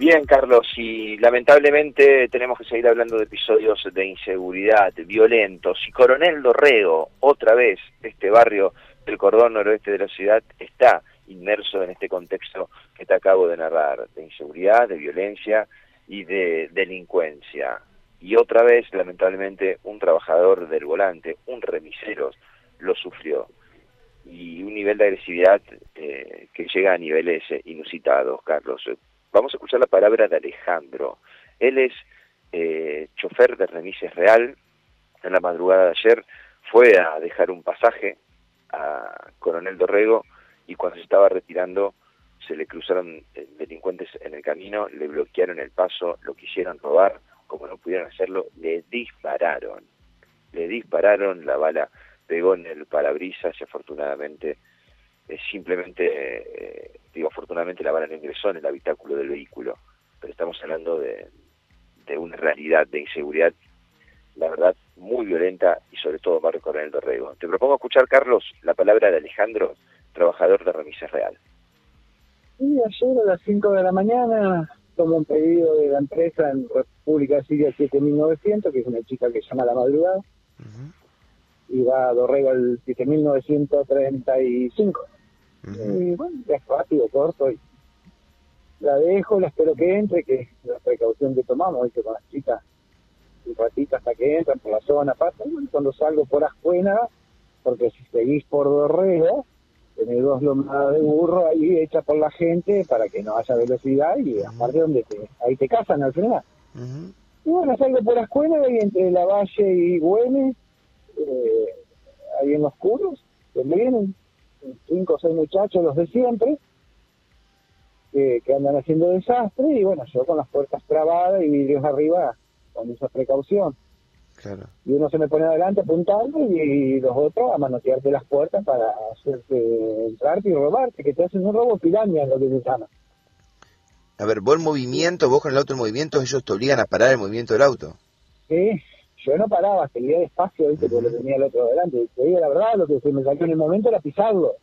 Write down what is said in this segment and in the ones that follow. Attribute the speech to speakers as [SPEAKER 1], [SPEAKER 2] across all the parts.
[SPEAKER 1] Bien, Carlos, y lamentablemente tenemos que seguir hablando de episodios de inseguridad, violentos. Y Coronel Dorrego, otra vez, este barrio del cordón noroeste de la ciudad, está inmerso en este contexto que te acabo de narrar, de inseguridad, de violencia y de delincuencia. Y otra vez, lamentablemente, un trabajador del volante, un remisero, lo sufrió. Y un nivel de agresividad eh, que llega a niveles eh, inusitados, Carlos. Vamos a escuchar la palabra de Alejandro. Él es eh, chofer de remises real. En la madrugada de ayer fue a dejar un pasaje a Coronel Dorrego y cuando se estaba retirando se le cruzaron eh, delincuentes en el camino, le bloquearon el paso, lo quisieron robar, como no pudieron hacerlo, le dispararon. Le dispararon, la bala pegó en el parabrisas y afortunadamente simplemente, eh, digo, afortunadamente la bala no ingresó en el habitáculo del vehículo, pero estamos hablando de, de una realidad de inseguridad, la verdad, muy violenta y sobre todo Barrio Coronel Dorrego. Te propongo escuchar, Carlos, la palabra de Alejandro, trabajador de Remises Real.
[SPEAKER 2] Y ayer a las 5 de la mañana tomo un pedido de la empresa en República Siria 7900, que es una chica que llama a la madrugada, y va a Dorrego al 7935. Y bueno, es rápido, corto. Y la dejo, la espero que entre, que la precaución que tomamos, ¿viste? con las chicas, un ratito hasta que entran por la zona. Pasa. cuando salgo por Ascuena, porque si seguís por Dorrego, tenés dos lomadas de burro ahí hechas por la gente para que no haya velocidad y aparte donde te, ahí te casan al final. Y bueno, salgo por Ascuena y entre La Valle y Güemes, eh, ahí en los curos, que vienen cinco o seis muchachos, los de siempre, que, andan haciendo desastre, y bueno, yo con las puertas trabadas y vidrios arriba, con esa precaución. Y uno se me pone adelante apuntando y, los otros a manotearte las puertas para hacerte entrarte y robarte, que te hacen un robo pirámide, lo que se llama.
[SPEAKER 3] A ver, vos el movimiento, vos con el auto en movimiento, ellos te obligan a parar el movimiento del auto.
[SPEAKER 2] Sí, yo no paraba, seguía despacio, ¿viste? porque lo tenía el otro delante. Te digo la verdad, lo que se me salió en el momento era pisarlo,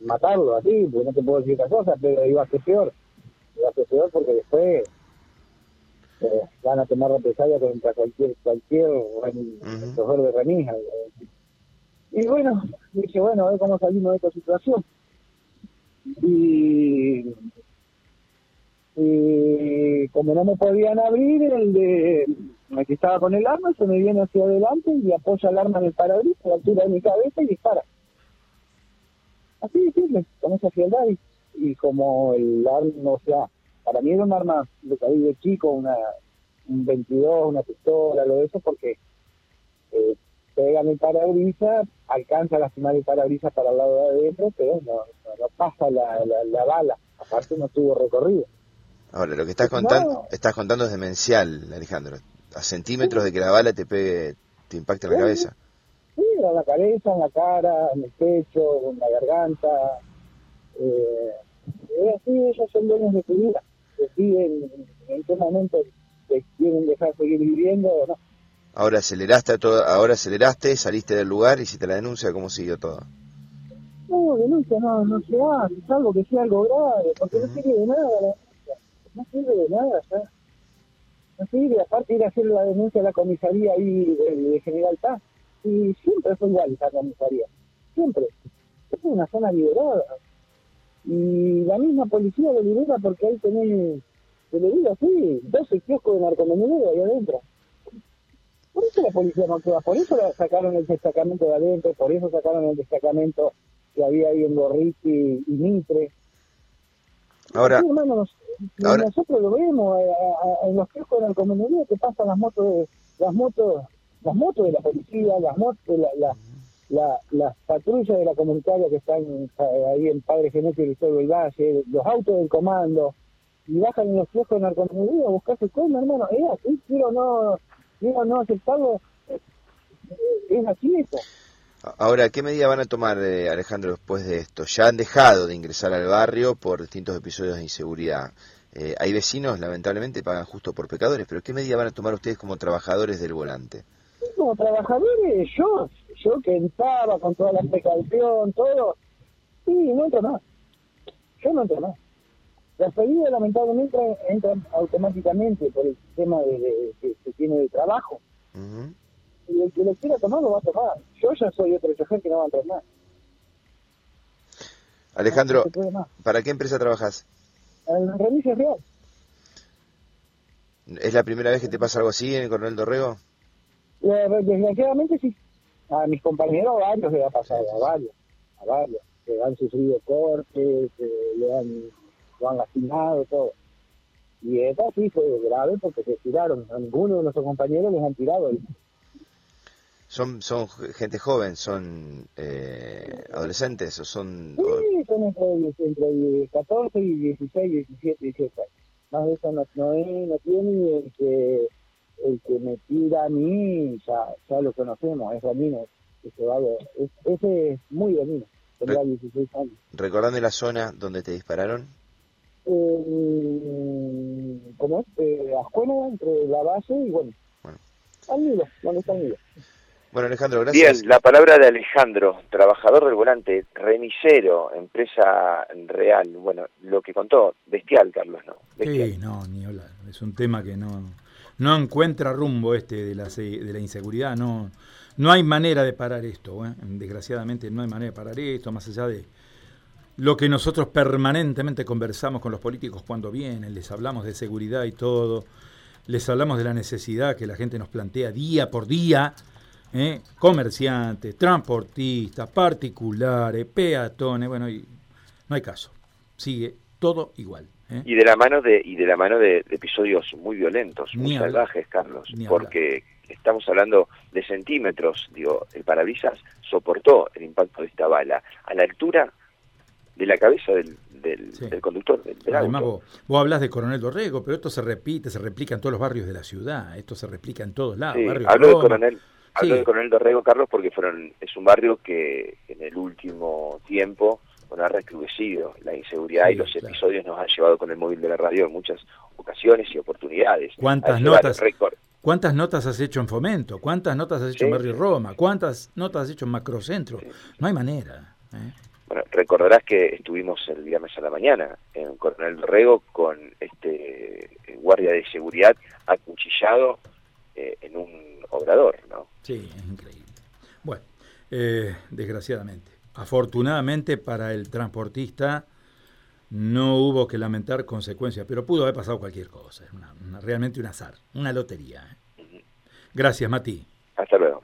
[SPEAKER 2] matarlo así, porque no te puedo decir otra cosa, pero iba a ser peor. Iba a ser peor porque después eh, van a tomar represalia contra cualquier cualquier uh de remija. Y bueno, dije, bueno, a ver cómo salimos de esta situación. Y, y como no me podían abrir, el de que estaba con el arma, se me viene hacia adelante y apoya el arma en el parabrisas a la altura de mi cabeza y dispara. Así de simple, con esa frialdad y, como el arma, o sea, para mí era un arma de de chico, una, un 22, una pistola, lo de eso, porque eh, pega en el parabrisas, alcanza a lastimar el parabrisas para el lado de adentro, pero no, no, pasa la, la, bala, aparte no tuvo recorrido.
[SPEAKER 3] Ahora, lo que estás contando, estás contando es demencial, Alejandro a centímetros de que la bala te pegue, te impacte en la cabeza.
[SPEAKER 2] Sí, en la cabeza, en la cara, en el pecho, en la garganta. Eh, es así, ellos son dueños de tu vida. Deciden en qué momento te quieren dejar seguir viviendo o no.
[SPEAKER 3] Ahora aceleraste, todo, ahora aceleraste, saliste del lugar, y hiciste la denuncia, ¿cómo siguió todo?
[SPEAKER 2] No, denuncia no, no se hace, salvo que sea algo grave, porque no sirve de nada la denuncia. No sirve de nada, ¿sabes? Sí, aparte ir a hacer la denuncia a la comisaría ahí de, General Paz, y siempre fue igual esa comisaría, siempre. Es una zona liberada. Y la misma policía lo libera porque ahí tenés, te lo digo así, 12 kioscos de narcomenudeo ahí adentro. Por eso la policía no actúa, por eso sacaron el destacamento de adentro, por eso sacaron el destacamento que había ahí en Gorriti y Mitre.
[SPEAKER 3] Ahora,
[SPEAKER 2] nosotros lo vemos eh, en los kioscos de la comunidad que pasan las motos, de, las motos, las motos de la policía, las motos, la, la, las patrullas de la comunitaria que están eh, ahí en Padre Genético y todo el Valle, los autos del comando, y bajan en los kioscos de narcomenudeo a buscar su coma, hermano, es así, quiero no, quiero no aceptarlo, es así eso.
[SPEAKER 3] Ahora, ¿qué medida van a tomar, eh, Alejandro, después de esto? Ya han dejado de ingresar al barrio por distintos episodios de inseguridad. Eh, hay vecinos, lamentablemente, pagan justo por pecadores, pero ¿qué medida van a tomar ustedes como trabajadores del volante?
[SPEAKER 2] Como trabajadores, yo, yo que entraba con toda la precaución, todo, sí, no entro más. Yo no entro más. Las pedidas lamentablemente entran automáticamente por el sistema de, que se tiene de trabajo. Y el que lo quiera tomar lo va a tomar. Yo ya soy otro chofer que no va a entrar más.
[SPEAKER 3] Alejandro, ¿para qué empresa trabajas?
[SPEAKER 2] En Remises Real.
[SPEAKER 3] ¿Es la primera vez que te pasa algo así en el Coronel Dorrego?
[SPEAKER 2] Desgraciadamente sí. A mis compañeros varios le ha pasado, a varios, a varios, que han sufrido cortes, que le han, lo han lastimado, todo. Y esta sí fue grave porque se tiraron. A ninguno de nuestros compañeros les han tirado.
[SPEAKER 3] ¿Son, son gente joven? ¿Son eh, adolescentes o son...?
[SPEAKER 2] Sí, son entre, entre 14 y 16, 17, 18 años. Más de eso no, no, no tiene el que el que me tira a mí, ya, ya lo conocemos, es Ramírez, que se va ese es muy Ramírez, tendrá 16 años.
[SPEAKER 3] ¿Recordando la zona donde te dispararon?
[SPEAKER 2] Eh, ¿Cómo es? Eh, entre la base y bueno, bueno. al donde está el
[SPEAKER 3] Bueno, Alejandro, gracias.
[SPEAKER 1] Bien, la palabra de Alejandro, trabajador del volante, remisero, empresa real. Bueno, lo que contó, bestial, Carlos, ¿no?
[SPEAKER 4] Sí, no, ni hablar. Es un tema que no no encuentra rumbo este de la, de la inseguridad, no, no hay manera de parar esto, ¿eh? desgraciadamente no hay manera de parar esto, más allá de lo que nosotros permanentemente conversamos con los políticos cuando vienen, les hablamos de seguridad y todo, les hablamos de la necesidad que la gente nos plantea día por día, ¿eh? comerciantes, transportistas, particulares, peatones, bueno, y no hay caso, sigue todo igual.
[SPEAKER 1] ¿Eh? Y de la mano de y de la mano de, episodios muy violentos, muy salvajes, Carlos, porque estamos hablando de centímetros, digo, el parabrisas soportó el impacto de esta bala a la altura de la cabeza del, del, conductor del,
[SPEAKER 4] Además, Vos, vos, hablas de Coronel Dorrego, pero esto se repite, se replica en todos los barrios de la ciudad, esto se replica en todos lados.
[SPEAKER 1] hablo de Coronel, hablo de Coronel Dorrego, Carlos, porque fueron es un barrio que en el último tiempo bueno, ha recrudecido la inseguridad y los episodios nos han llevado con el móvil de la radio en muchas ocasiones y oportunidades.
[SPEAKER 4] ¿Cuántas notas? ¿Cuántas notas has hecho en Fomento? ¿Cuántas notas has hecho en Barrio Roma? ¿Cuántas notas has hecho en Macrocentro? No hay manera. ¿eh?
[SPEAKER 1] Bueno, recordarás que estuvimos el viernes a la mañana en Coronel Dorrego con este guardia de seguridad acuchillado eh, en un obrador, ¿no?
[SPEAKER 4] Sí, es increíble. Bueno, eh, desgraciadamente. Afortunadamente para el transportista no hubo que lamentar consecuencias, pero pudo haber pasado cualquier cosa. realmente un azar, una lotería. ¿eh? Gracias, Mati.
[SPEAKER 1] Hasta luego.